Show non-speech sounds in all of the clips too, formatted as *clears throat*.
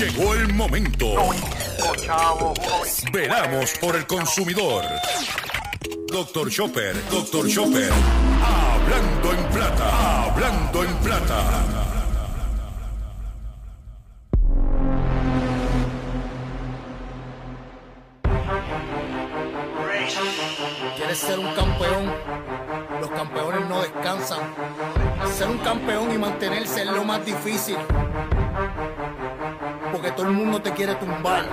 Llegó el momento. Veramos por el consumidor. Doctor Chopper, Doctor Chopper. Hablando en plata, hablando en plata. ¿Quieres ser un campeón? Los campeones no descansan. Ser un campeón y mantenerse es lo más difícil. Porque todo el mundo te quiere tumbar.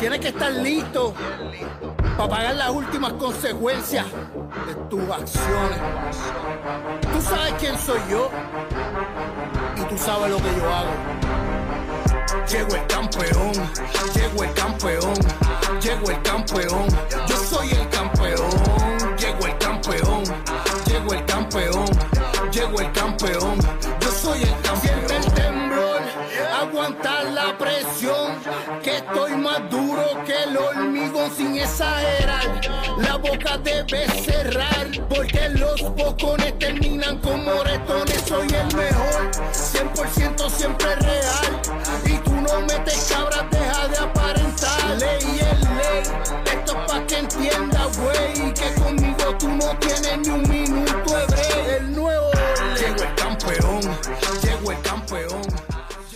Tienes que estar listo para pagar las últimas consecuencias de tus acciones. Tú sabes quién soy yo y tú sabes lo que yo hago. Llego el campeón, llego el campeón, llego el campeón, yo soy el campeón, llego el campeón, llego el campeón, llego el campeón, yo soy el campeón. Siente el temblor, aguantar la presión, que estoy más duro que el hormigón sin exagerar. La boca debe cerrar, porque los bocones terminan con moretones. Soy el mejor, 100% siempre real.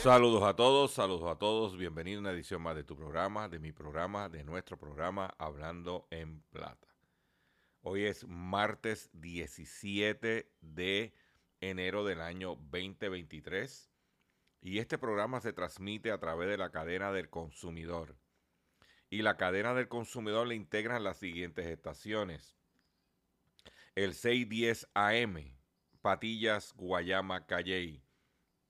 Saludos a todos, saludos a todos. Bienvenido a una edición más de tu programa, de mi programa, de nuestro programa Hablando en Plata. Hoy es martes 17 de enero del año 2023 y este programa se transmite a través de la cadena del consumidor. Y la cadena del consumidor le integran las siguientes estaciones. El 610 AM, Patillas, Guayama, Calley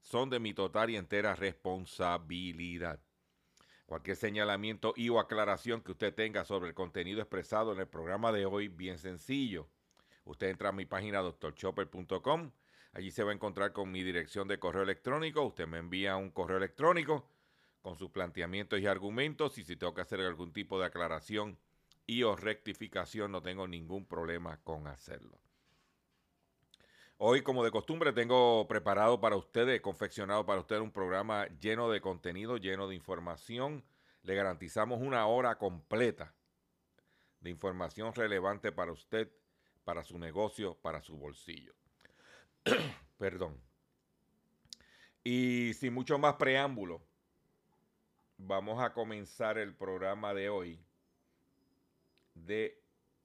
son de mi total y entera responsabilidad. Cualquier señalamiento y o aclaración que usted tenga sobre el contenido expresado en el programa de hoy, bien sencillo. Usted entra a mi página drchopper.com. Allí se va a encontrar con mi dirección de correo electrónico. Usted me envía un correo electrónico con sus planteamientos y argumentos. Y si tengo que hacer algún tipo de aclaración y o rectificación, no tengo ningún problema con hacerlo. Hoy, como de costumbre, tengo preparado para ustedes, confeccionado para ustedes un programa lleno de contenido, lleno de información. Le garantizamos una hora completa de información relevante para usted, para su negocio, para su bolsillo. *clears throat* Perdón. Y sin mucho más preámbulo, vamos a comenzar el programa de hoy de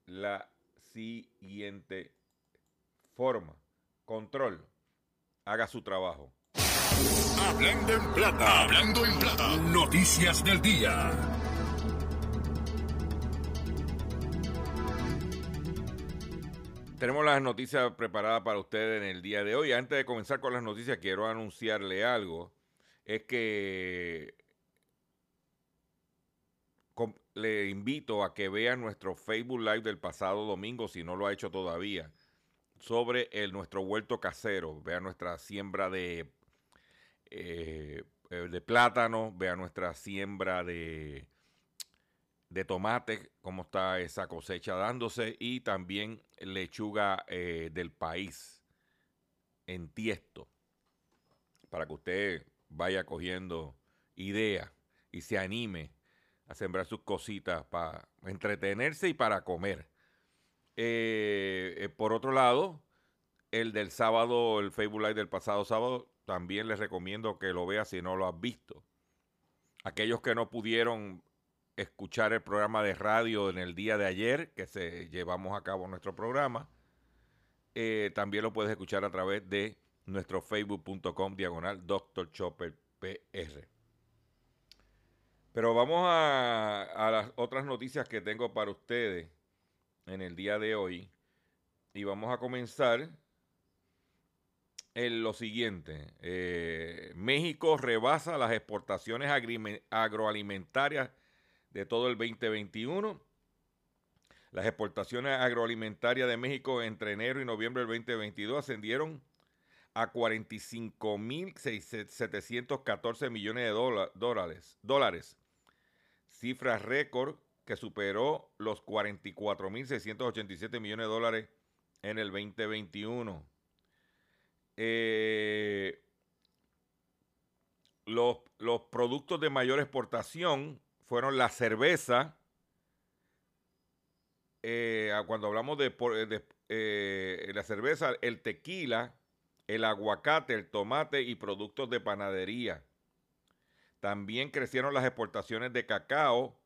la siguiente forma. Control, haga su trabajo. Hablando en plata, hablando en plata. Noticias del día. Tenemos las noticias preparadas para ustedes en el día de hoy. Antes de comenzar con las noticias, quiero anunciarle algo. Es que le invito a que vea nuestro Facebook Live del pasado domingo, si no lo ha hecho todavía, sobre el, nuestro huerto casero. Vea nuestra siembra de, eh, eh, de plátano, vea nuestra siembra de de tomate, cómo está esa cosecha dándose y también lechuga eh, del país en tiesto, para que usted vaya cogiendo idea y se anime a sembrar sus cositas para entretenerse y para comer. Eh, eh, por otro lado, el del sábado, el Facebook Live del pasado sábado, también les recomiendo que lo veas si no lo has visto. Aquellos que no pudieron escuchar el programa de radio en el día de ayer, que se llevamos a cabo nuestro programa, eh, también lo puedes escuchar a través de nuestro facebook.com diagonal Dr. Chopper PR. Pero vamos a, a, las otras noticias que tengo para ustedes en el día de hoy. Y vamos a comenzar en lo siguiente. Eh, México rebasa las exportaciones agroalimentarias de todo el 2021. Las exportaciones agroalimentarias de México entre enero y noviembre del 2022 ascendieron a 45.714 millones de dólares, dólares, cifra récord que superó los 44.687 millones de dólares en el 2021. Eh, los, los, productos de mayor exportación fueron la cerveza. Eh, cuando hablamos de, eh, la cerveza, el tequila, el aguacate, el tomate y productos de panadería. También crecieron las exportaciones de cacao,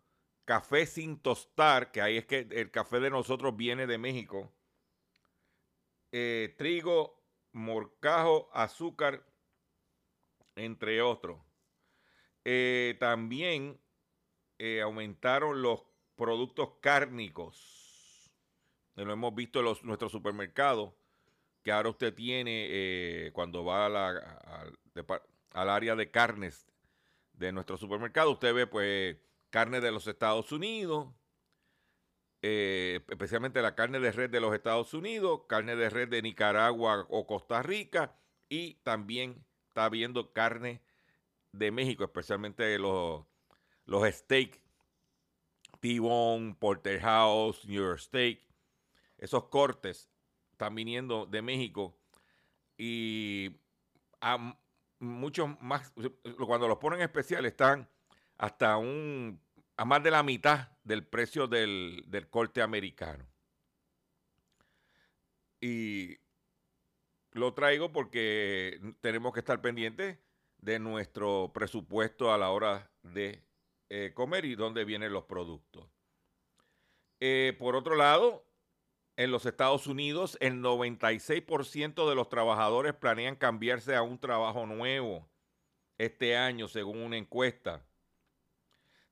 café sin tostar, que ahí es que el café de nosotros viene de México, eh, trigo, morcajo, azúcar, entre otros. Eh, también eh, aumentaron los productos cárnicos. Lo hemos visto en los, nuestros supermercados que ahora usted tiene cuando va al área de carnes de nuestro supermercado, usted ve pues carne de los Estados Unidos, eh, especialmente la carne de red de los Estados Unidos, carne de red de Nicaragua o Costa Rica y también está viendo carne de México, especialmente los, los steak, T-Bone, Porterhouse, New York Steak, esos cortes están viniendo de México y a muchos más, cuando los ponen especial están hasta un, a más de la mitad del precio del, del corte americano. Y lo traigo porque tenemos que estar pendientes de nuestro presupuesto a la hora de eh, comer y dónde vienen los productos. Eh, por otro lado, en los Estados Unidos, el 96% de los trabajadores planean cambiarse a un trabajo nuevo este año, según una encuesta.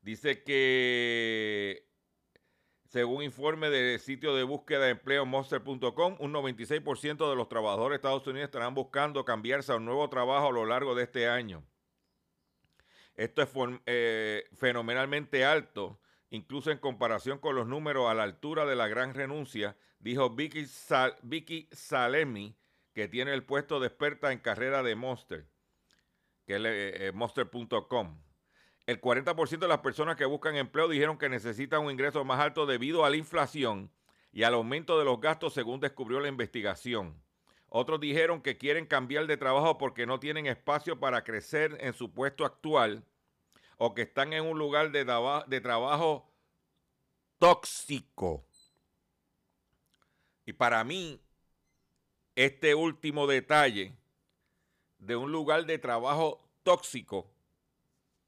Dice que, según informe del sitio de búsqueda de empleo monster.com, un 96% de los trabajadores de Estados Unidos estarán buscando cambiarse a un nuevo trabajo a lo largo de este año. Esto es eh, fenomenalmente alto incluso en comparación con los números a la altura de la gran renuncia, dijo Vicky, Salemi, que tiene el puesto de experta en carrera de Monster, que es eh, eh, monster.com. El 40% de las personas que buscan empleo dijeron que necesitan un ingreso más alto debido a la inflación y al aumento de los gastos, según descubrió la investigación. Otros dijeron que quieren cambiar de trabajo porque no tienen espacio para crecer en su puesto actual o que están en un lugar de, de trabajo tóxico. Y para mí, este último detalle de un lugar de trabajo tóxico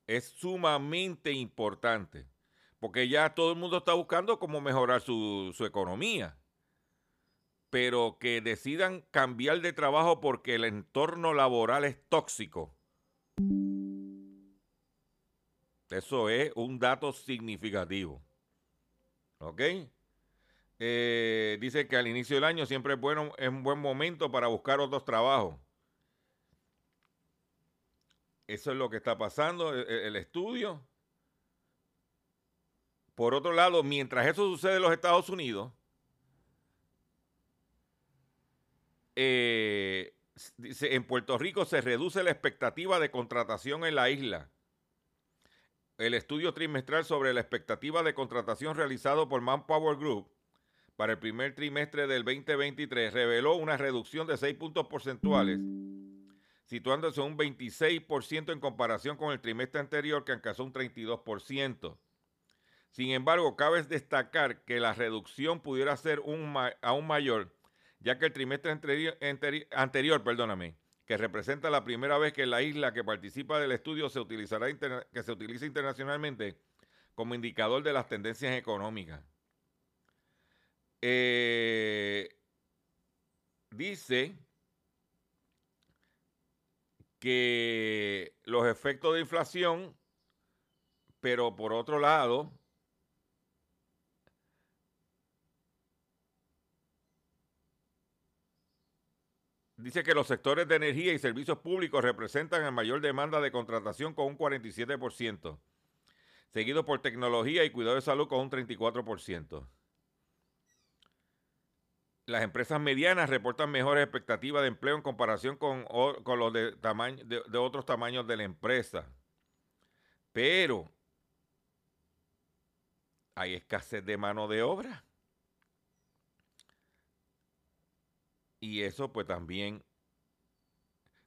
es sumamente importante, porque ya todo el mundo está buscando cómo mejorar su, su economía, pero que decidan cambiar de trabajo porque el entorno laboral es tóxico eso es un dato significativo. ¿Ok? Eh, dice que al inicio del año siempre es, bueno, es un buen momento para buscar otros trabajos. Eso es lo que está pasando, el, e, el estudio. Por otro lado, mientras eso sucede en los Estados Unidos, eh, en Puerto Rico se reduce la expectativa de contratación en la isla el estudio trimestral sobre la expectativa de contratación realizado por Manpower Group para el primer trimestre del 2023 reveló una reducción de 6 puntos porcentuales, situándose un 26% en comparación con el trimestre anterior que alcanzó un 32%. Sin embargo, cabe destacar que la reducción pudiera ser aún mayor, ya que el trimestre anterior, perdóname, que representa la primera vez que la isla que participa del estudio se utilizará que se utiliza internacionalmente como indicador de las tendencias económicas. Eh, dice que los efectos de inflación, pero por otro lado, dice que los sectores de energía y servicios públicos representan la mayor demanda de contratación con un 47%, seguido por tecnología y cuidado de salud con un 34% las empresas medianas reportan mejores expectativas de empleo en comparación con, los de, tamaño, de, otros tamaños de la empresa. Pero hay escasez de mano de obra. Y eso pues también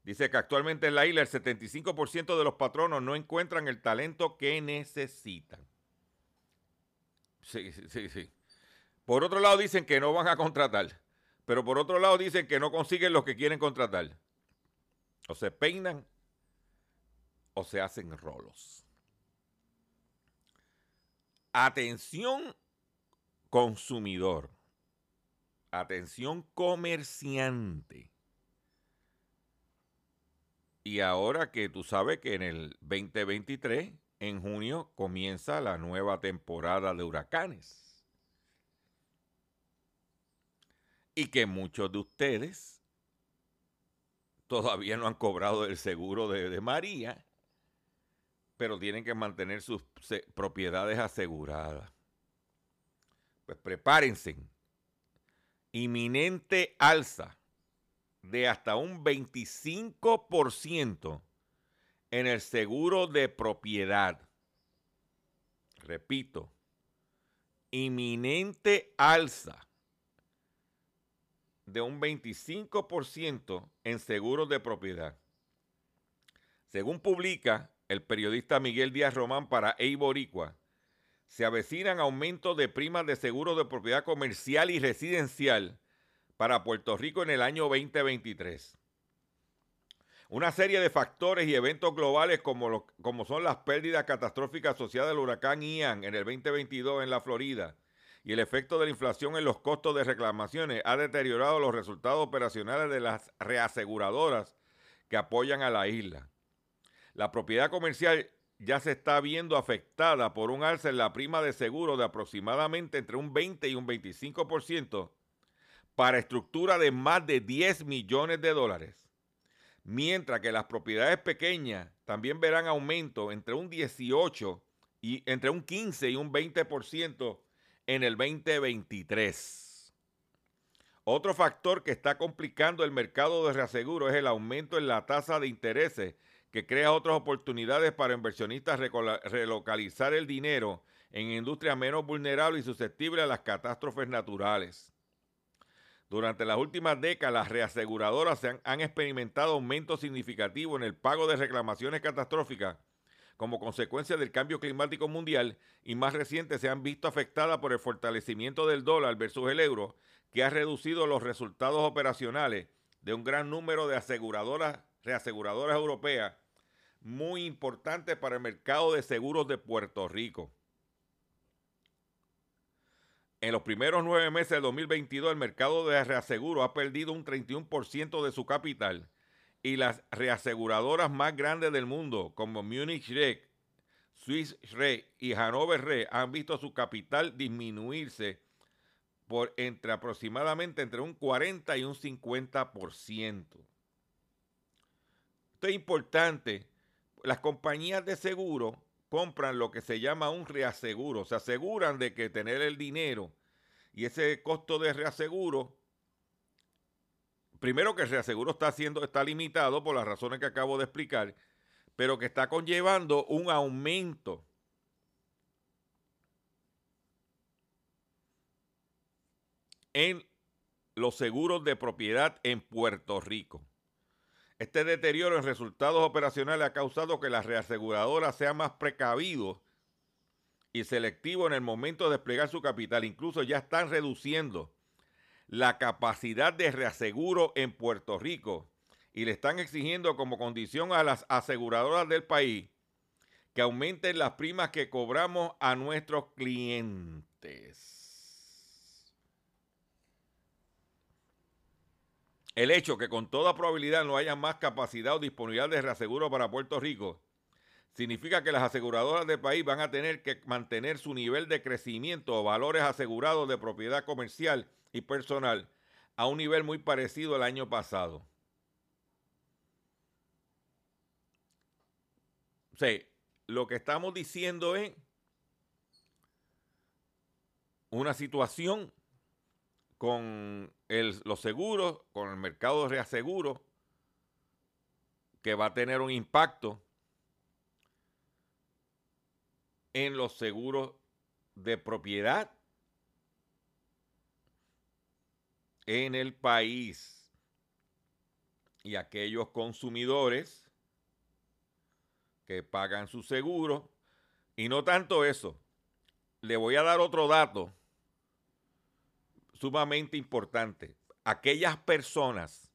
dice que actualmente en la isla el 75% de los patronos no encuentran el talento que necesitan. Sí, sí, sí. Por otro lado dicen que no van a contratar, pero por otro lado dicen que no consiguen los que quieren contratar. O se peinan o se hacen rolos. Atención consumidor. Atención comerciante. Y ahora que tú sabes que en el 2023, en junio, comienza la nueva temporada de huracanes. Y que muchos de ustedes todavía no han cobrado el seguro de, María, pero tienen que mantener sus propiedades aseguradas. Pues prepárense. Inminente alza de hasta un 25% en el seguro de propiedad. Repito, inminente alza de un 25% en seguros de propiedad. Según publica el periodista Miguel Díaz Román para Eiboricua, se avecinan aumentos de primas de seguros de propiedad comercial y residencial para Puerto Rico en el año 2023. Una serie de factores y eventos globales como, como son las pérdidas catastróficas asociadas al huracán Ian en el 2022 en la Florida, y el efecto de la inflación en los costos de reclamaciones ha deteriorado los resultados operacionales de las reaseguradoras que apoyan a la isla. La propiedad comercial ya se está viendo afectada por un alza en la prima de seguro de aproximadamente entre un 20 y un 25% para estructura de más de 10 millones de dólares. Mientras que las propiedades pequeñas también verán aumento entre un 18 y entre un 15 y un 20% en el 2023. Otro factor que está complicando el mercado de reaseguro es el aumento en la tasa de intereses que crea otras oportunidades para inversionistas relocalizar el dinero en industrias menos vulnerables y susceptibles a las catástrofes naturales. Durante las últimas décadas, las reaseguradoras han, han experimentado aumentos significativos en el pago de reclamaciones catastróficas como consecuencia del cambio climático mundial y más reciente se han visto afectadas por el fortalecimiento del dólar versus el euro, que ha reducido los resultados operacionales de un gran número de aseguradoras, reaseguradoras europeas, muy importantes para el mercado de seguros de Puerto Rico. En los primeros nueve meses de 2022, el mercado de reaseguro ha perdido un 31% de su capital y las reaseguradoras más grandes del mundo, como Munich Re, Swiss Re y Hanover Re, han visto su capital disminuirse por entre aproximadamente entre un 40 y un 50%. Esto es importante. Las compañías de seguro compran lo que se llama un reaseguro. Se aseguran de que tener el dinero y ese costo de reaseguro primero que el reaseguro está haciendo, está limitado por las razones que acabo de explicar, pero que está conllevando un aumento. en los seguros de propiedad en Puerto Rico. Este deterioro en resultados operacionales ha causado que las reaseguradoras sean más precavidos y selectivos en el momento de desplegar su capital. Incluso ya están reduciendo la capacidad de reaseguro en Puerto Rico y le están exigiendo como condición a las aseguradoras del país que aumenten las primas que cobramos a nuestros clientes. El hecho que con toda probabilidad no haya más capacidad o disponibilidad de reaseguro para Puerto Rico significa que las aseguradoras del país van a tener que mantener su nivel de crecimiento o valores asegurados de propiedad comercial y personal a un nivel muy parecido al año pasado. O sea, lo que estamos diciendo es una situación con los seguros, con el mercado de reaseguro, que va a tener un impacto en los seguros de propiedad en el país y aquellos consumidores que pagan su seguro. Y no tanto eso. Le voy a dar otro dato sumamente importante. Aquellas personas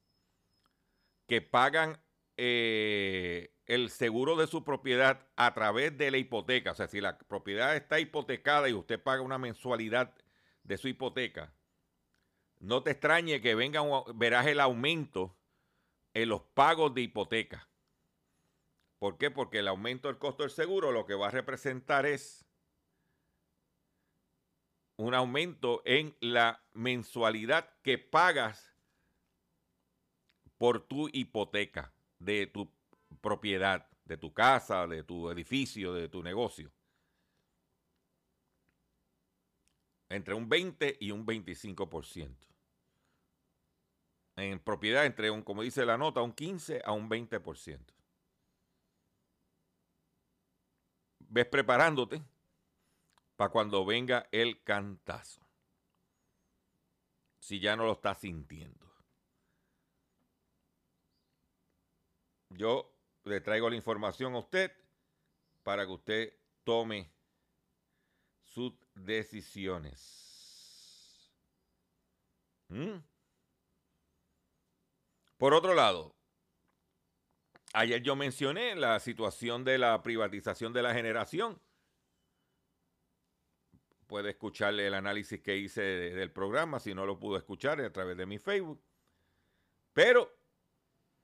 que pagan eh, el seguro de su propiedad a través de la hipoteca, o sea, si la propiedad está hipotecada y usted paga una mensualidad de su hipoteca, no te extrañe que venga, verás el aumento en los pagos de hipoteca. ¿Por qué? Porque el aumento del costo del seguro lo que va a representar es un aumento en la mensualidad que pagas por tu hipoteca de tu propiedad, de tu casa, de tu edificio, de tu negocio. Entre un 20 y un 25%. En propiedad entre un, como dice la nota, un 15 a un 20%. Ves preparándote para cuando venga el cantazo. Si ya no lo está sintiendo. Yo le traigo la información a usted para que usted tome sus decisiones. ¿Mm? Por otro lado, ayer yo mencioné la situación de la privatización de la generación puede escucharle el análisis que hice del programa, si no lo pudo escuchar a través de mi Facebook. Pero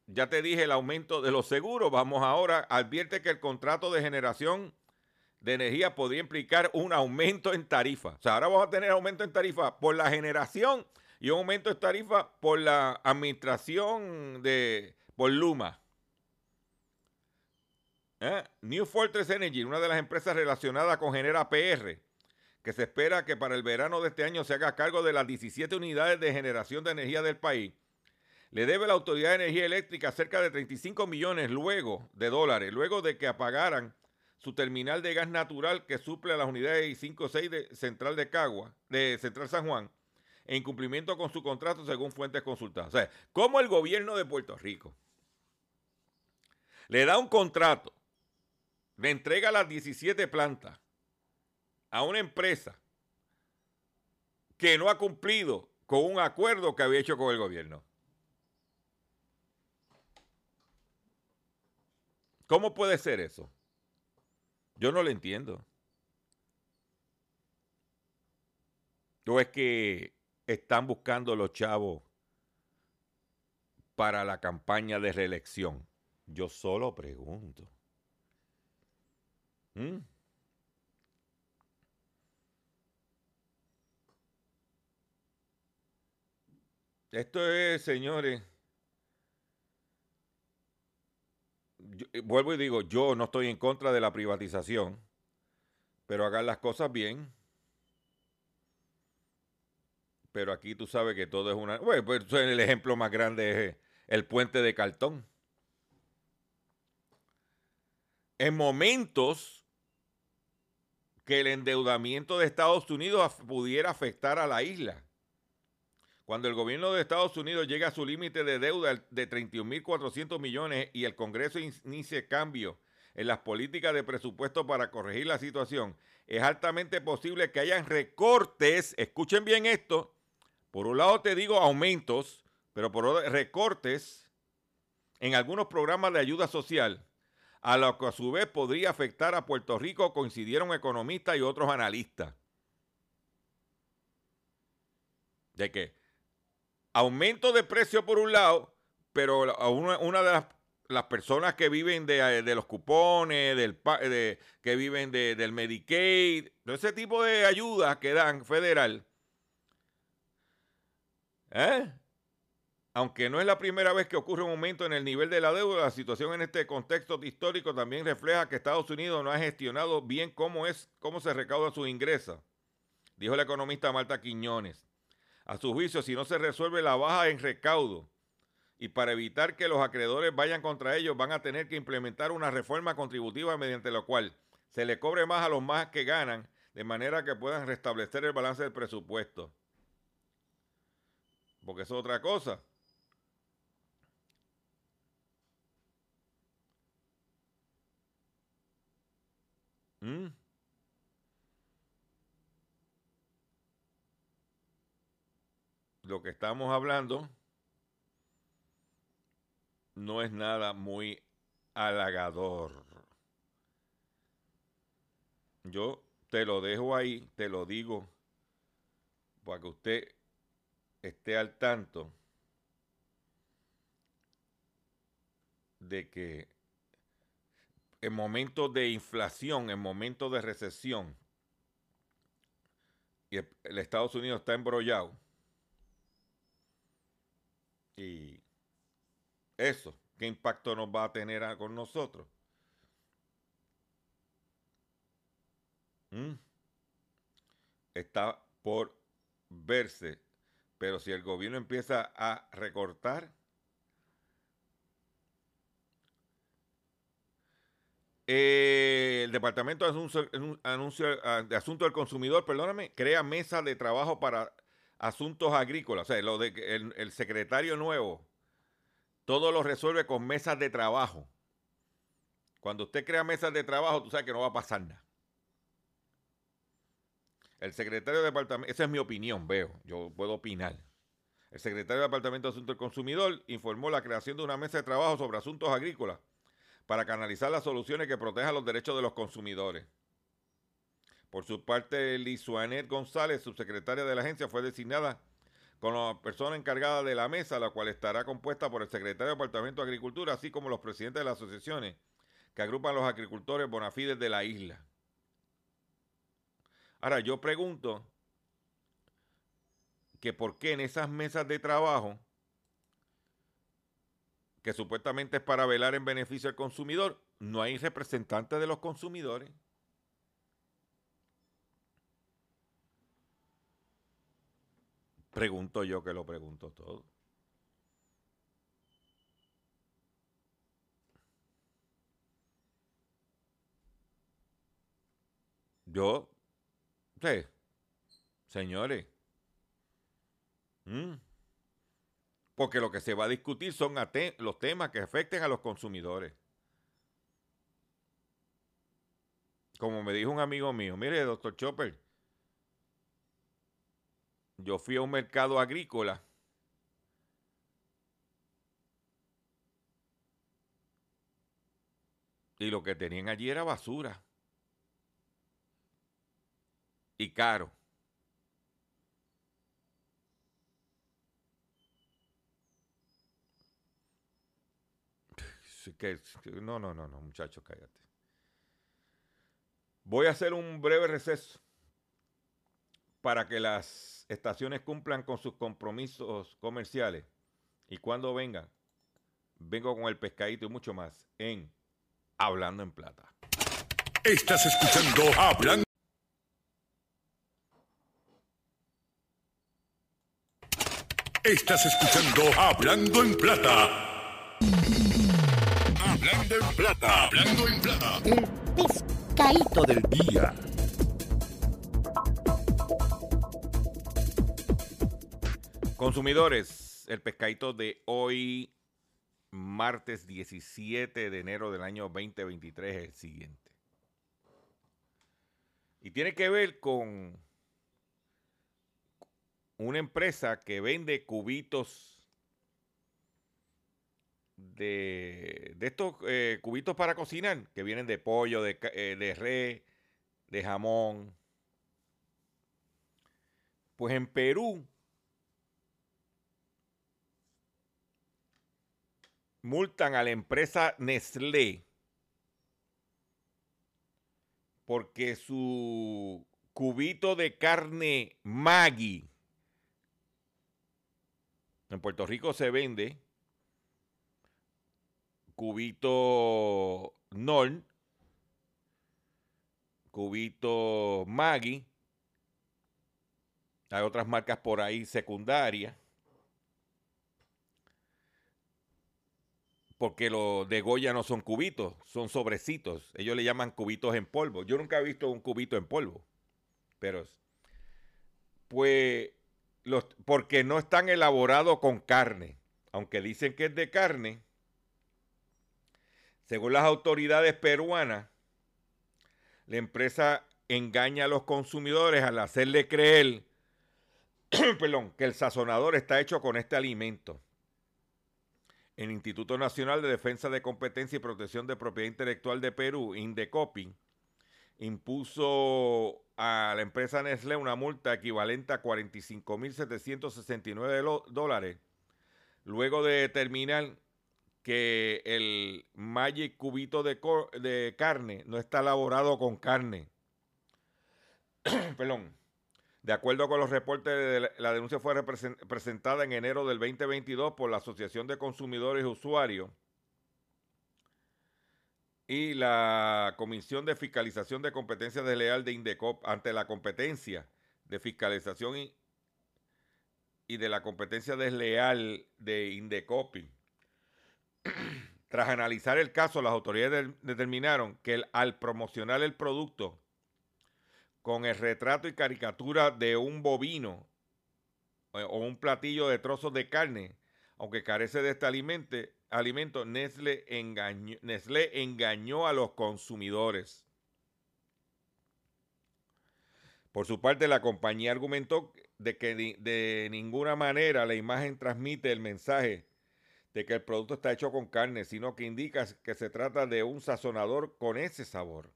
ya te dije el aumento de los seguros. Vamos ahora, advierte que el contrato de generación de energía podría implicar un aumento en tarifa. O sea, ahora vamos a tener aumento en tarifa por la generación y un aumento en tarifa por la administración de por Luma. ¿Eh? New Fortress Energy, una de las empresas relacionadas con Genera PR, que se espera que para el verano de este año se haga cargo de las 17 unidades de generación de energía del país, le debe la Autoridad de Energía Eléctrica cerca de 35 millones luego de dólares, luego de que apagaran su terminal de gas natural que suple a las unidades 5 6 de Central de Cagua, de Central San Juan, en cumplimiento con su contrato según fuentes consultadas. O sea, ¿cómo el gobierno de Puerto Rico le da un contrato, le entrega las 17 plantas a una empresa que no ha cumplido con un acuerdo que había hecho con el gobierno. ¿Cómo puede ser eso? Yo no lo entiendo. ¿O es que están buscando los chavos para la campaña de reelección? Yo solo pregunto. ¿Mm? Esto es, señores, eh, vuelvo y digo, yo no estoy en contra de la privatización, pero hagan las cosas bien. Pero aquí tú sabes que todo es una... Bueno, pues el ejemplo más grande es el puente de cartón. En momentos que el endeudamiento de Estados Unidos pudiera afectar a la isla Cuando el gobierno de Estados Unidos llega a su límite de deuda de 31.400 millones y el Congreso inicie cambio en las políticas de presupuesto para corregir la situación, es altamente posible que hayan recortes, escuchen bien esto, por un lado te digo aumentos, pero por otro recortes en algunos programas de ayuda social, a lo que a su vez podría afectar a Puerto Rico, coincidieron economistas y otros analistas. ¿De qué? aumento de precio por un lado, pero una, de las, personas que viven de, los cupones, de, que viven del Medicaid, de ese tipo de ayudas que dan federal, ¿eh? aunque no es la primera vez que ocurre un aumento en el nivel de la deuda, la situación en este contexto histórico también refleja que Estados Unidos no ha gestionado bien cómo, es, cómo se recauda sus ingresos, dijo el economista Marta Quiñones. A su juicio, si no se resuelve la baja en recaudo y para evitar que los acreedores vayan contra ellos, van a tener que implementar una reforma contributiva mediante la cual se le cobre más a los más que ganan, de manera que puedan restablecer el balance del presupuesto. Porque es otra cosa. ¿Mm? lo que estamos hablando no es nada muy halagador. Yo te lo dejo ahí, te lo digo, para que usted esté al tanto de que en momentos de inflación, en momentos de recesión, y el Estados Unidos está embrollado, y eso, ¿qué impacto nos va a tener con nosotros? ¿Mm? Está por verse, pero si el gobierno empieza a recortar, eh, el Departamento de Anuncio, de Asuntos del Consumidor, perdóname, crea mesa de trabajo para asuntos agrícolas, o sea, lo de el, el secretario nuevo, todo lo resuelve con mesas de trabajo. Cuando usted crea mesas de trabajo, tú sabes que no va a pasar nada. El secretario de departamento, esa es mi opinión, veo, yo puedo opinar. El secretario de Departamento de Asuntos del Consumidor informó la creación de una mesa de trabajo sobre asuntos agrícolas para canalizar las soluciones que protejan los derechos de los consumidores. Por su parte, Lisuanet González, subsecretaria de la agencia, fue designada como la persona encargada de la mesa, la cual estará compuesta por el secretario de Departamento de Agricultura, así como los presidentes de las asociaciones que agrupan los agricultores bonafides de la isla. Ahora, yo pregunto que por qué en esas mesas de trabajo, que supuestamente es para velar en beneficio del consumidor, no hay representantes de los consumidores. Pregunto yo que lo pregunto todo. Yo, sí, señores, mm, porque lo que se va a discutir son los temas que afecten a los consumidores. Como me dijo un amigo mío, mire, doctor Chopper, yo fui a un mercado agrícola y lo que tenían allí era basura y caro. no, no, no, no, muchachos, cállate. Voy a hacer un breve receso para que las estaciones cumplan con sus compromisos comerciales y cuando vengan, vengo con el pescadito y mucho más en Hablando en Plata. Estás escuchando Hablando. Estás escuchando Hablando en Plata. Hablando en Plata. Hablando en Plata. El pescadito del día. Consumidores, el pescadito de hoy, martes 17 de enero del año 2023, es el siguiente. Y tiene que ver con una empresa que vende cubitos de, de estos eh, cubitos para cocinar, que vienen de pollo, de, eh, de de jamón. Pues en Perú multan a la empresa Nestlé porque su cubito de carne Maggi en Puerto Rico se vende cubito Nol, cubito Maggi, hay otras marcas por ahí secundarias. porque los de Goya no son cubitos, son sobrecitos. Ellos le llaman cubitos en polvo. Yo nunca he visto un cubito en polvo. Pero, pues, porque no están elaborados con carne. Aunque dicen que es de carne, según las autoridades peruanas, la empresa engaña a los consumidores al hacerle creer *clears throat* perdón, que el sazonador está hecho con este alimento el Instituto Nacional de Defensa de Competencia y Protección de Propiedad Intelectual de Perú, INDECOPI, impuso a la empresa Nestlé una multa equivalente a 45.769 dólares, luego de determinar que el Magic cubito de, de carne no está elaborado con carne. *coughs* Perdón. De acuerdo con los reportes, la denuncia fue presentada en enero del 2022 por la Asociación de Consumidores y Usuarios y la Comisión de Fiscalización de Competencia Desleal de Indecop ante la competencia de fiscalización y, y de la competencia desleal de Indecopi. *clears throat* Tras analizar el caso, las autoridades determinaron que al promocionar el producto con el retrato y caricatura de un bovino eh, o un platillo de trozos de carne, aunque carece de este alimento, alimento Nestlé, engañó, a los consumidores. Por su parte, la compañía argumentó de que de ninguna manera la imagen transmite el mensaje de que el producto está hecho con carne, sino que indica que se trata de un sazonador con ese sabor.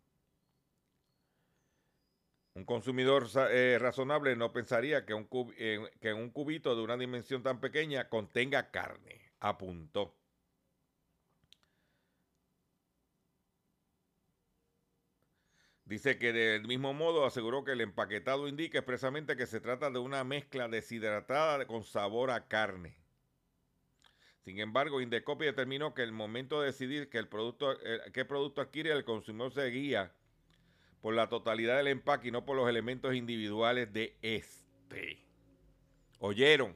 Un consumidor eh, razonable no pensaría que un, que un cubito de una dimensión tan pequeña contenga carne, apuntó. Dice que del mismo modo aseguró que el empaquetado indica expresamente que se trata de una mezcla deshidratada con sabor a carne. Sin embargo, Indecopy determinó que el momento de decidir que el producto, eh, qué producto adquiere el consumidor se guía por la totalidad del empaque y no por los elementos individuales de este. ¿Oyeron?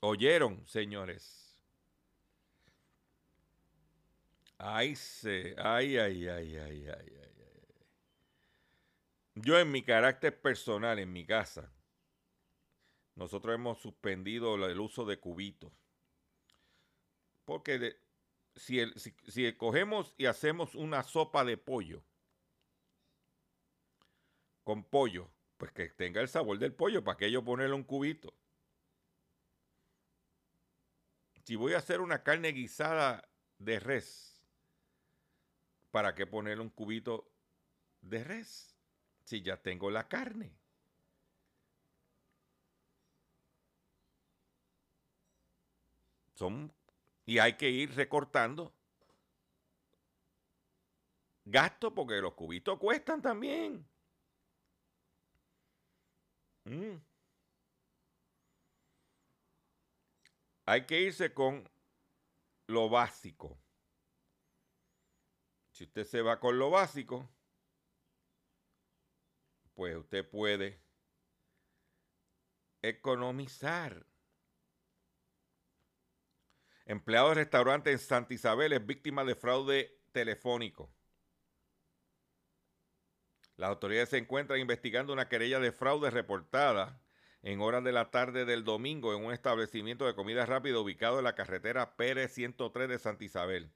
¿Oyeron, señores? Ay, se, ay, ay, ay, ay, ay, ay, Yo en mi carácter personal, en mi casa, nosotros hemos suspendido el uso de cubitos. Porque si, si, cogemos y hacemos una sopa de pollo con pollo, pues que tenga el sabor del pollo, ¿para que yo ponerle un cubito? Si voy a hacer una carne guisada de res, ¿para qué ponerle un cubito de res? Si ya tengo la carne. Son y hay que ir recortando gasto porque los cubitos cuestan también. Mm. Hay que irse con lo básico. Si usted se va con lo básico, pues usted puede economizar. Empleado de restaurante en Santa Isabel es víctima de fraude telefónico. Las autoridades se encuentran investigando una querella de fraude reportada en horas de la tarde del domingo en un establecimiento de comida rápida ubicado en la carretera Pérez 103 de Santa Isabel.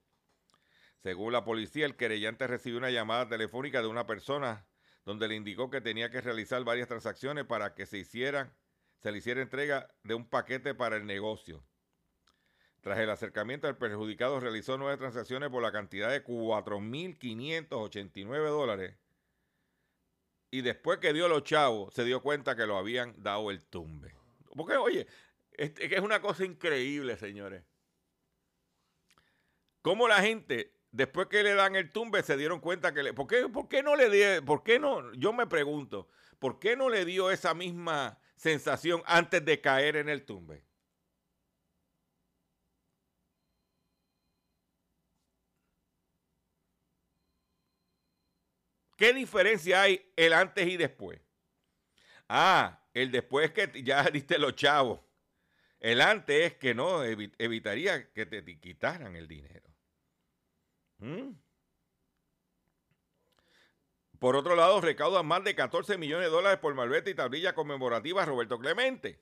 Según la policía, el querellante recibió una llamada telefónica de una persona donde le indicó que tenía que realizar varias transacciones para que se hicieran, se le hiciera entrega de un paquete para el negocio. Tras el acercamiento, el perjudicado realizó nueve transacciones por la cantidad de 4.589 dólares. Y después que dio los chavos, se dio cuenta que lo habían dado el tumbe. Porque, oye, es, es una cosa increíble, señores. Cómo la gente después que le dan el tumbe se dieron cuenta que le, ¿por qué, no le dio, no, yo me pregunto, ¿por qué no le dio esa misma sensación antes de caer en el tumbe? ¿Qué diferencia hay el antes y después? Ah, el después que ya *laughs* diste los chavos. El antes es que no evitaría que te quitaran el dinero. ¿Mm? Por otro lado, recaudan más de 14 millones de dólares por malvete y tablilla conmemorativa a Roberto Clemente.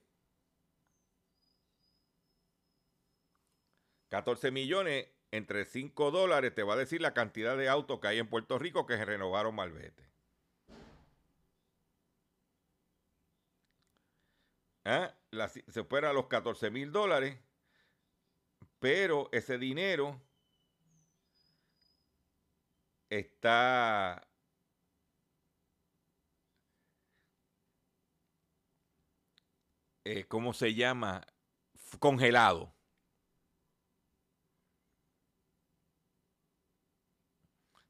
14 millones entre 5 dólares te va a decir la cantidad de autos que hay en Puerto Rico que se renovaron malvete. ¿Ah? se fuera a los 14 mil dólares, pero ese dinero está eh, ¿cómo se llama? Congelado.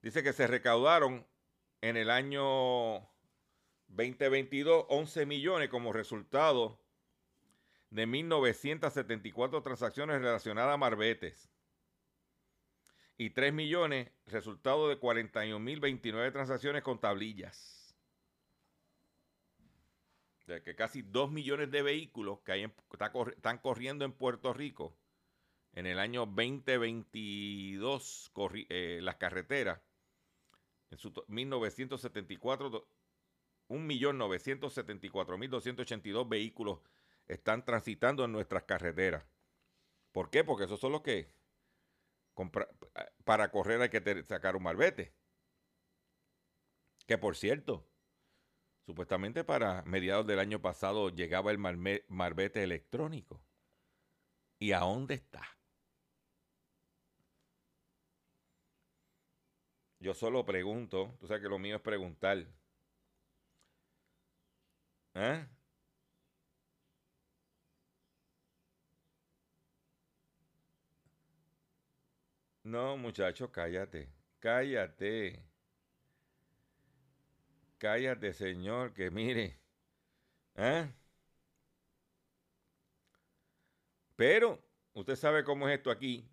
Dice que se recaudaron en el año 2022 11 millones como resultado de 1.974 transacciones relacionadas a marbetes y 3 millones, resultado de 41.029 transacciones con tablillas. De que casi 2 millones de vehículos que están corriendo en Puerto Rico en el año 2022, eh, las carreteras, en su 1974, 1.974.282 vehículos están transitando en nuestras carreteras. ¿Por qué? Porque esos son los que para correr hay que sacar un malvete. Que por cierto, supuestamente para mediados del año pasado llegaba el malvete electrónico. ¿Y a dónde está? Yo solo pregunto, tú sabes que lo mío es preguntar. ¿Eh? No, muchacho, cállate. Cállate. Cállate, señor, que mire. ¿eh? Pero, usted sabe cómo es esto aquí.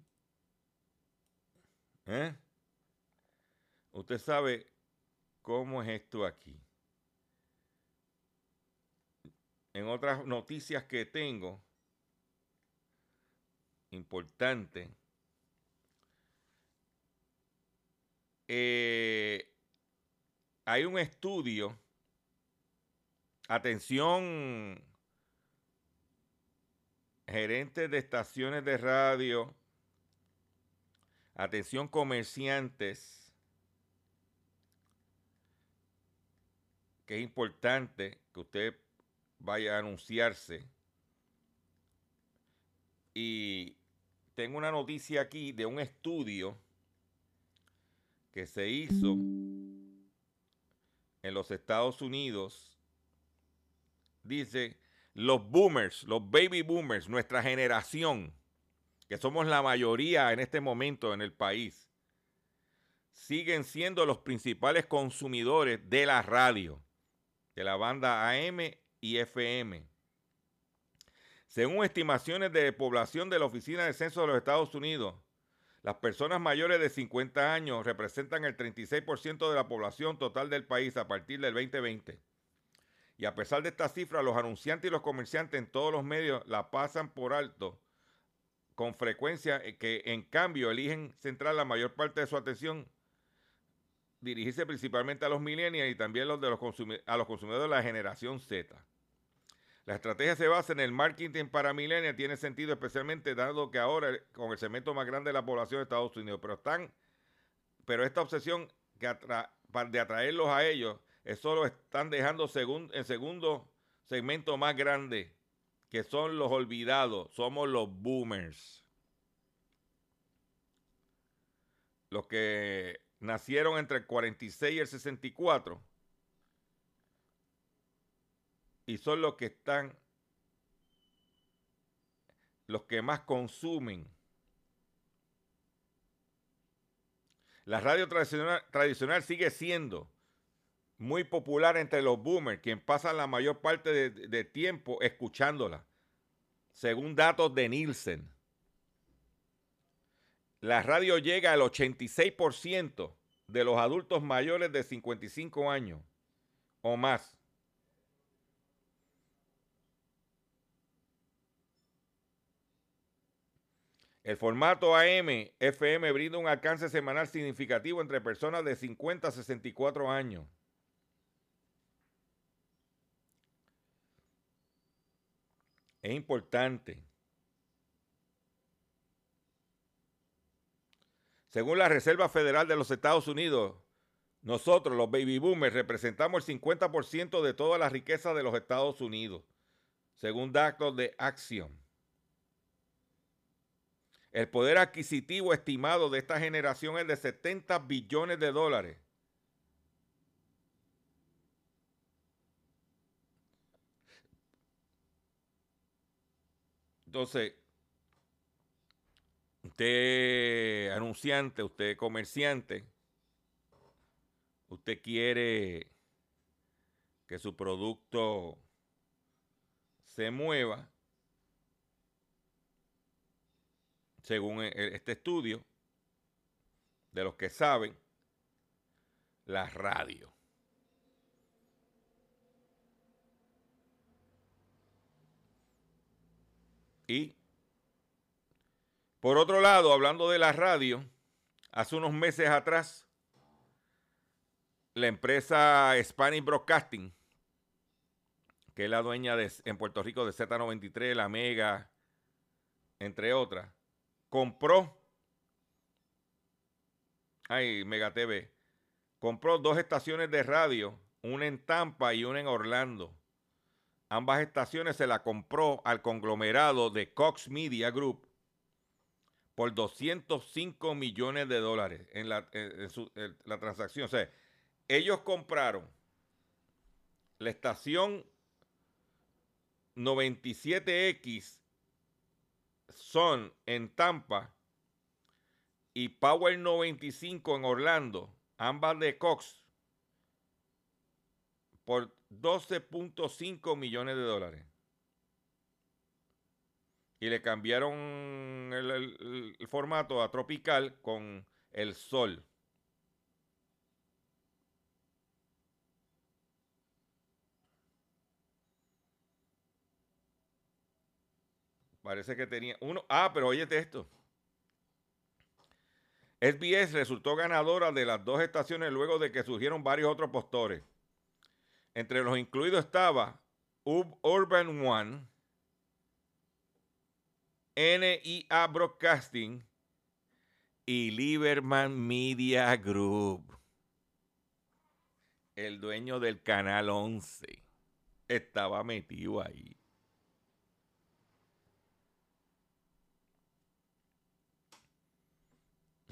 ¿Eh? Usted sabe cómo es esto aquí. En otras noticias que tengo, importante, Eh, hay un estudio, atención, gerentes de estaciones de radio, atención comerciantes, que es importante que usted vaya a anunciarse. Y tengo una noticia aquí de un estudio que se hizo en los Estados Unidos, dice, los boomers, los baby boomers, nuestra generación, que somos la mayoría en este momento en el país, siguen siendo los principales consumidores de la radio, de la banda AM y FM. Según estimaciones de población de la Oficina de Censo de los Estados Unidos, las personas mayores de 50 años representan el 36% de la población total del país a partir del 2020. Y a pesar de esta cifra, los anunciantes y los comerciantes en todos los medios la pasan por alto con frecuencia, eh, que en cambio eligen centrar la mayor parte de su atención dirigirse principalmente a los millennials y también los de a los consumidores de la generación Z. La estrategia se basa en el marketing para millennials, tiene sentido especialmente dado que ahora con el segmento más grande de la población de Estados Unidos, pero están, pero esta obsesión de atraerlos a ellos, eso lo están dejando en segundo segmento más grande, que son los olvidados, somos los boomers. Los que nacieron entre el 46 y el 64 y son los que están los que más consumen. La radio tradicional, tradicional sigue siendo muy popular entre los boomers, quien pasan la mayor parte de, de tiempo escuchándola, según datos de Nielsen la radio llega al 86% de los adultos mayores de 55 años o más. El formato AM, FM brinda un alcance semanal significativo entre personas de 50 a 64 años. Es importante Según la Reserva Federal de los Estados Unidos, nosotros, los baby boomers, representamos el 50% de toda la riqueza de los Estados Unidos, según datos de Action. El poder adquisitivo estimado de esta generación es de 70 billones de dólares. Entonces, usted anunciante, usted comerciante, usted quiere que su producto se mueva, según e, e, este estudio, de los que saben, la radio. Y por otro lado, hablando de la radio, hace unos meses atrás, la empresa Spanish Broadcasting, que es la dueña de, en Puerto Rico de Z93, La Mega, entre otras, compró, ay, Mega TV, compró dos estaciones de radio, una en Tampa y una en Orlando. Ambas estaciones se la compró al conglomerado de Cox Media Group por 205 millones de dólares en la, la transacción. O sea, ellos compraron la estación 97X Son en Tampa y Power 95 en Orlando, ambas de Cox, por 12.5 millones de dólares y le cambiaron el, formato a tropical con el sol. Parece que tenía uno. Ah, pero óyete esto. SBS resultó ganadora de las dos estaciones luego de que surgieron varios otros postores. Entre los incluidos estaba Urban One, NIA Broadcasting y Lieberman Media Group. El dueño del canal 11 estaba metido ahí.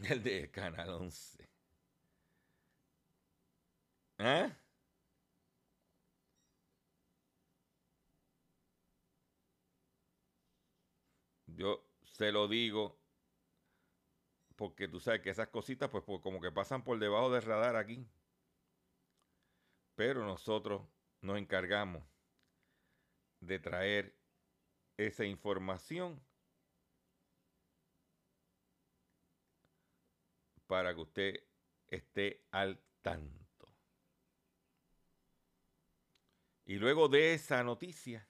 *laughs* El de Canal 11. ¿Eh? Yo se lo digo porque tú sabes que esas cositas pues, pues, como que pasan por debajo del radar aquí. Pero nosotros nos encargamos de traer esa información para que usted esté al tanto. Y luego de esa noticia,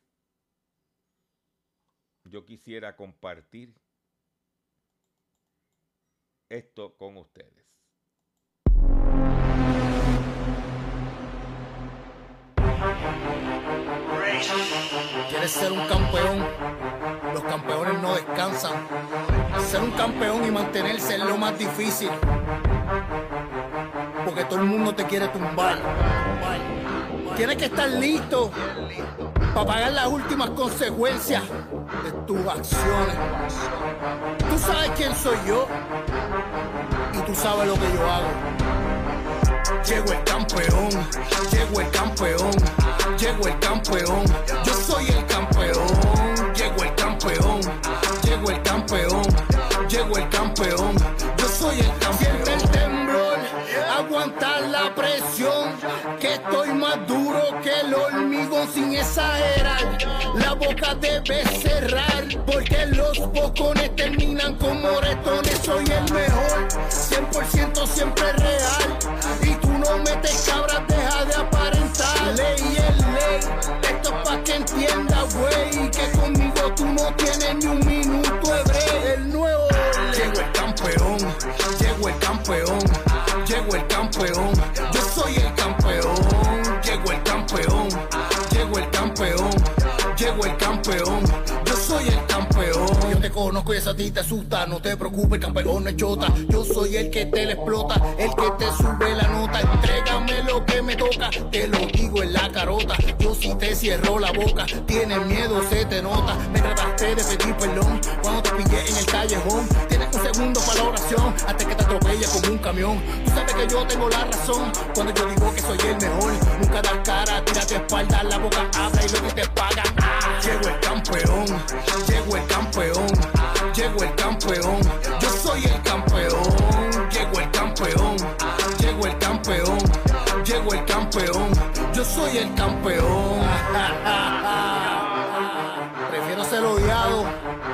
yo quisiera compartir esto con ustedes. ¿Quieres ser un campeón? Los campeones no descansan. Ser un campeón y mantenerse es lo más difícil. Porque todo el mundo te quiere tumbar. Tienes que estar listo para pagar las últimas consecuencias de tus acciones. Tú sabes quién soy yo y tú sabes lo que yo hago. Llego el campeón, llego el campeón, llego el campeón, yo soy el campeón, llego el campeón, llego el campeón, llego el campeón, yo soy el campeón. Siente el temblor, aguantar la presión, que estoy más duro que el hormigón sin exagerar. La boca debe cerrar, porque los bocones terminan como moretones. Soy el mejor, 100% siempre real. Y tú no metes cabras, deja de aparentar. Ley es ley, esto es pa' que entienda, güey. Que conmigo tú no tienes ni un llego el campeón, llego el campeón. Yo soy el campeón, llego el campeón, llego el campeón, llego el campeón. Yo soy el campeón. Yo te conozco y esa ti te asusta. No te preocupes, campeón es chota. Yo soy el que te le explota, el que te sube la nota. Entrégame lo que me toca, te lo digo en la carota. Si te cierro la boca, tienes miedo, se te nota. Me trataste de pedir perdón cuando te pillé en el callejón. Tienes un segundo para la oración, hasta que te atropella como un camión. Tú sabes que yo tengo la razón cuando yo digo que soy el mejor. Nunca das cara, tírate espalda, la boca habla y lo que te paga. Ah, Llego el campeón, llego el campeón, llego el campeón. Soy el campeón. Prefiero ser odiado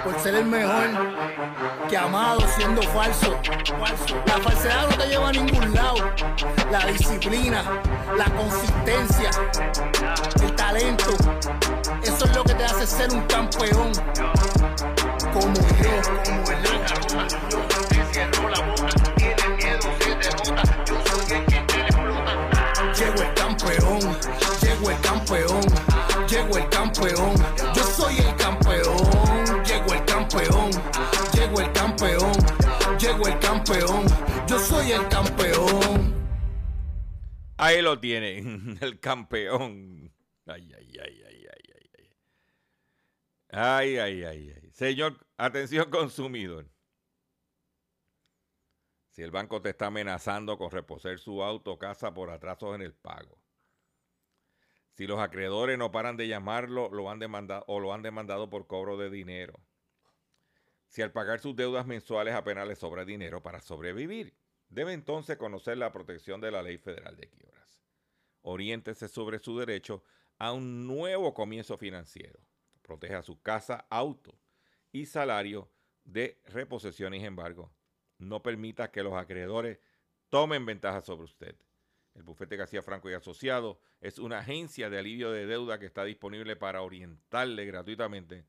por ser el mejor que amado siendo falso. La falsedad no te lleva a ningún lado. La disciplina, la consistencia, el talento, eso es lo que te hace ser un campeón. Como yo, como el cierro la boca, llego el campeón, yo soy el campeón, llego el campeón, llego el campeón, llego el campeón, yo soy el campeón. Ahí lo tienen, *laughs* el campeón. Ay, ay, ay, ay, ay, ay, ay. Ay, ay, ay, ay. Señor, atención *laughs* consumidor. Si el banco te está amenazando con reposer su auto o casa por atrasos en el pago. Si los acreedores no paran de llamarlo lo han demandado, o lo han demandado por cobro de dinero. Si al pagar sus deudas mensuales apenas le sobra dinero para sobrevivir. Debe entonces conocer la protección de la Ley Federal de Quiebras. Oriéntese sobre su derecho a un nuevo comienzo financiero. Proteja su casa, auto y salario de reposición y embargo. No permita que los acreedores tomen ventaja sobre usted. El bufete García Franco y Asociado es una agencia de alivio de deuda que está disponible para orientarle gratuitamente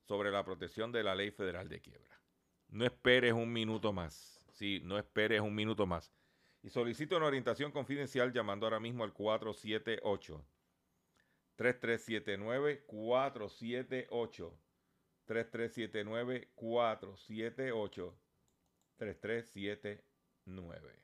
sobre la protección de la ley federal de quiebra. No esperes un minuto más. Sí, no esperes un minuto más. Y solicito una orientación confidencial llamando ahora mismo al 478 3379 478 3379 478 3379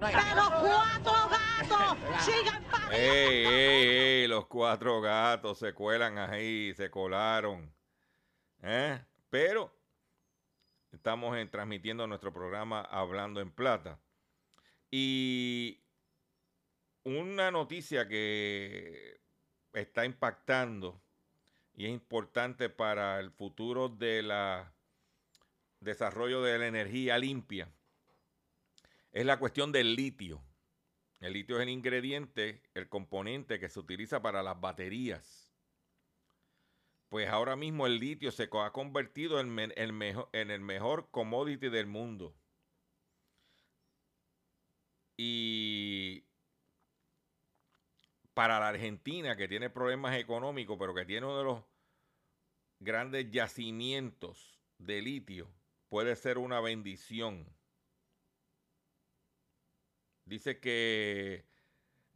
¡Pero cuatro gatos! *laughs* ¡Sigan para ¡Ey, ey, ey! Los cuatro gatos se cuelan ahí, se colaron. ¿Eh? Pero estamos en- transmitiendo nuestro programa Hablando en Plata. Y una noticia que está impactando y es importante para el futuro de la desarrollo de la energía limpia es la cuestión del litio. El litio es el ingrediente, el componente que se utiliza para las baterías. pues ahora mismo el litio se ha convertido en, el mejor, en el mejor commodity del mundo. Y para la Argentina, que tiene problemas económicos, pero que tiene uno de los grandes yacimientos de litio, puede ser una bendición. Dice que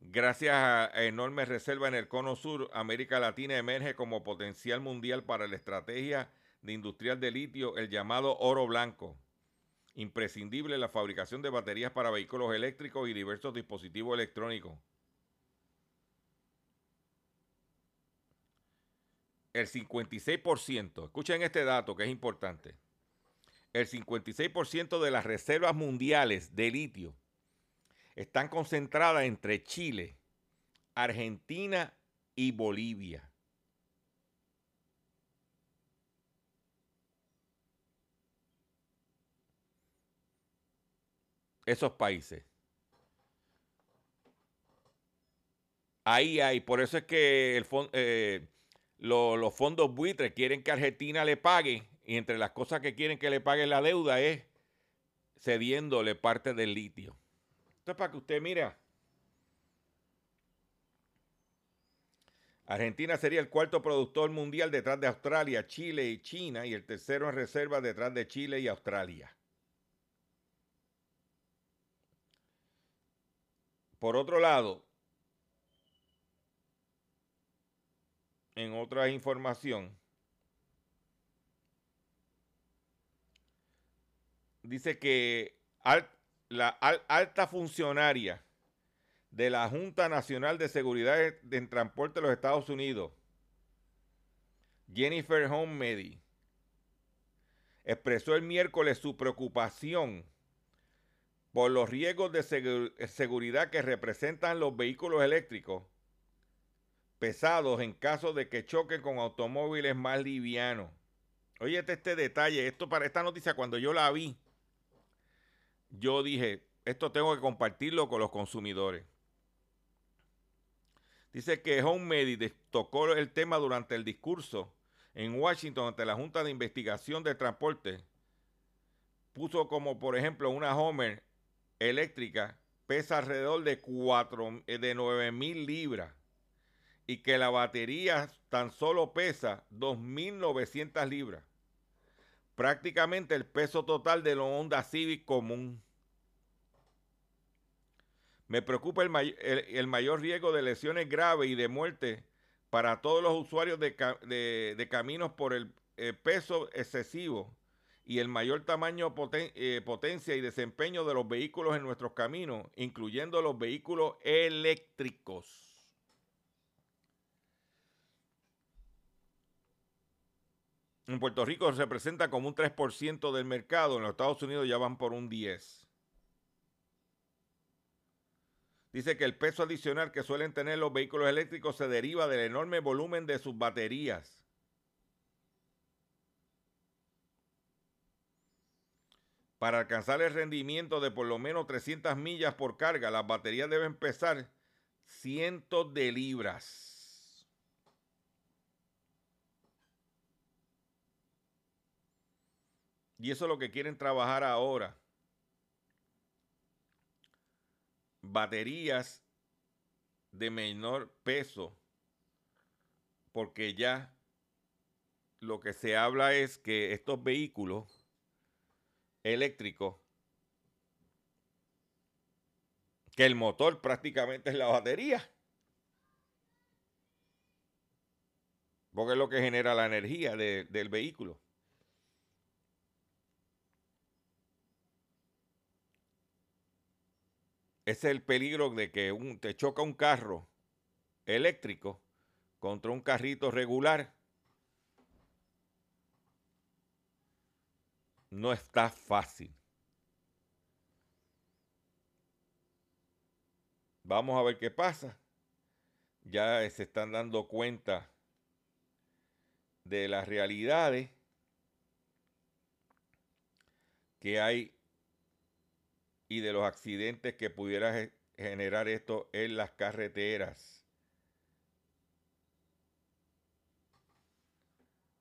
Gracias a enormes reservas en el cono sur, América Latina emerge como potencial mundial para la estrategia de industrial de litio, el llamado oro blanco, imprescindible la fabricación de baterías para vehículos eléctricos y diversos dispositivos electrónicos. El 56%, escuchen este dato que es importante, el 56% de las reservas mundiales de litio están concentradas entre Chile, Argentina y Bolivia. Esos países. Ahí hay, por eso es que eh, los fondos buitres quieren que Argentina le pague y entre las cosas que quieren que le pague la deuda es cediéndole parte del litio. Esto es para que usted mire. Argentina sería el cuarto productor mundial detrás de Australia, Chile y China y el tercero en reserva detrás de Chile y Australia. Por otro lado, en otra información, dice que la alta funcionaria de la Junta Nacional de Seguridad en Transporte de los Estados Unidos, Jennifer Homedy, expresó el miércoles su preocupación por los riesgos de seguridad que representan los vehículos eléctricos pesados en caso de que choquen con automóviles más livianos. Oye, este detalle, esto para esta noticia cuando yo la vi, yo dije, esto tengo que compartirlo con los consumidores. Dice que Home tocó el tema durante el discurso en Washington ante la Junta de Investigación de Transporte. Puso como, por ejemplo, una Homer eléctrica pesa alrededor de, 4, eh, de 9 mil libras y que la batería tan solo pesa 2.900 libras. Prácticamente el peso total de la Honda Civic común. Me preocupa el, mayor riesgo de lesiones graves y de muerte para todos los usuarios de, caminos por el peso excesivo y el mayor tamaño, eh, potencia y desempeño de los vehículos en nuestros caminos, incluyendo los vehículos eléctricos. En Puerto Rico se representa como un 3% del mercado, en los Estados Unidos ya van por un 10%. Dice que el peso adicional que suelen tener los vehículos eléctricos se deriva del enorme volumen de sus baterías. Para alcanzar el rendimiento de por lo menos 300 millas por carga, las baterías deben pesar cientos de libras. Y eso es lo que quieren trabajar ahora. Baterías de menor peso, porque ya lo que se habla es que estos vehículos eléctricos, que el motor prácticamente es la batería, porque es lo que genera la energía del vehículo. Ese es el peligro de que un, te choca un carro eléctrico contra un carrito regular. No está fácil. Vamos a ver qué pasa. Ya se están dando cuenta de las realidades que hay y de los accidentes que pudiera generar esto en las carreteras.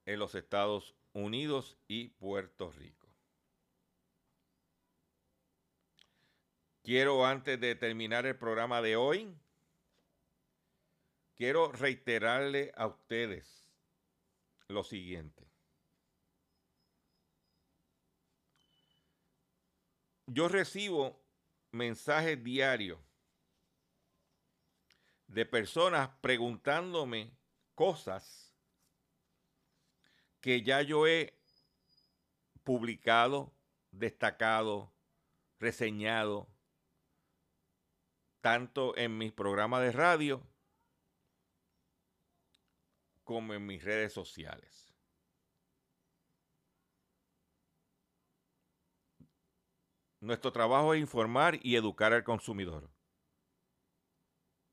en los Estados Unidos y Puerto Rico. Quiero antes de terminar el programa de hoy, quiero reiterarle a ustedes lo siguiente. Yo recibo mensajes diarios de personas preguntándome cosas que ya yo he publicado, destacado, reseñado, tanto en mis programas de radio como en mis redes sociales. Nuestro trabajo es informar y educar al consumidor.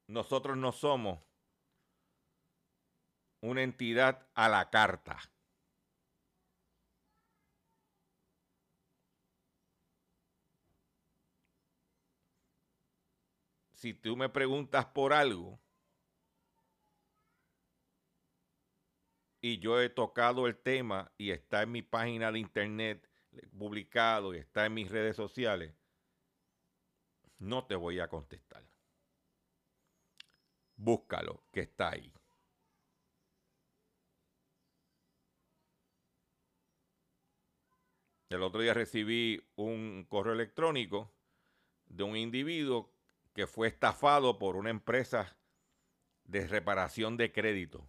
Nosotros no somos una entidad a la carta. Si tú me preguntas por algo y yo he tocado el tema y está en mi página de internet publicado y está en mis redes sociales, no te voy a contestar. Búscalo, que está ahí. El otro día recibí un correo electrónico de un individuo que fue estafado por una empresa de reparación de crédito.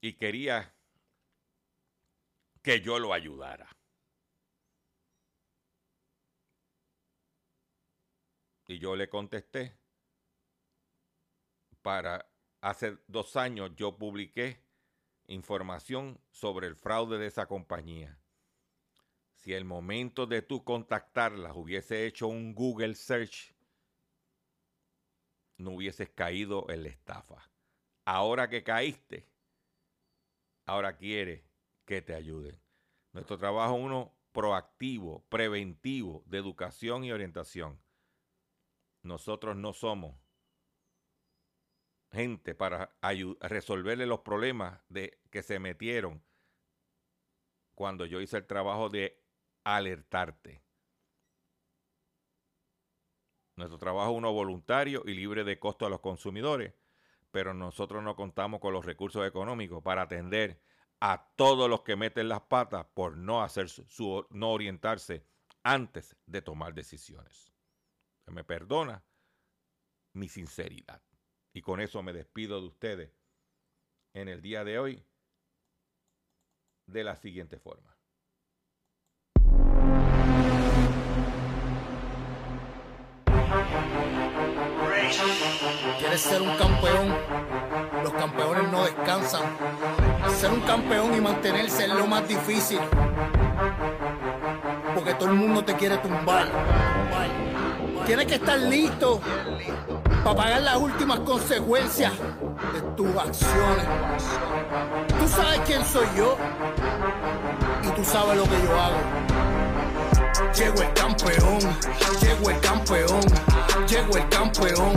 Y quería que yo lo ayudara. Y yo le contesté, para hace dos años yo publiqué información sobre el fraude de esa compañía. Si el momento de tú contactarlas hubiese hecho un Google search, no hubieses caído en la estafa. Ahora que caíste, ahora quiere que te ayuden. Nuestro trabajo es uno proactivo, preventivo, de educación y orientación. Nosotros no somos gente para resolverle los problemas de, que se metieron cuando yo hice el trabajo de alertarte. Nuestro trabajo es uno voluntario y libre de costo a los consumidores, pero nosotros no contamos con los recursos económicos para atender a todos los que meten las patas por no hacer su, no orientarse antes de tomar decisiones me perdona mi sinceridad. Y con eso me despido de ustedes en el día de hoy de la siguiente forma. ¿Quieres ser un campeón? Campeones no descansan. Ser un campeón y mantenerse es lo más difícil. Porque todo el mundo te quiere tumbar. Tienes que estar listo para pagar las últimas consecuencias de tus acciones. Tú sabes quién soy yo y tú sabes lo que yo hago. Llego el campeón, llego el campeón, llego el campeón.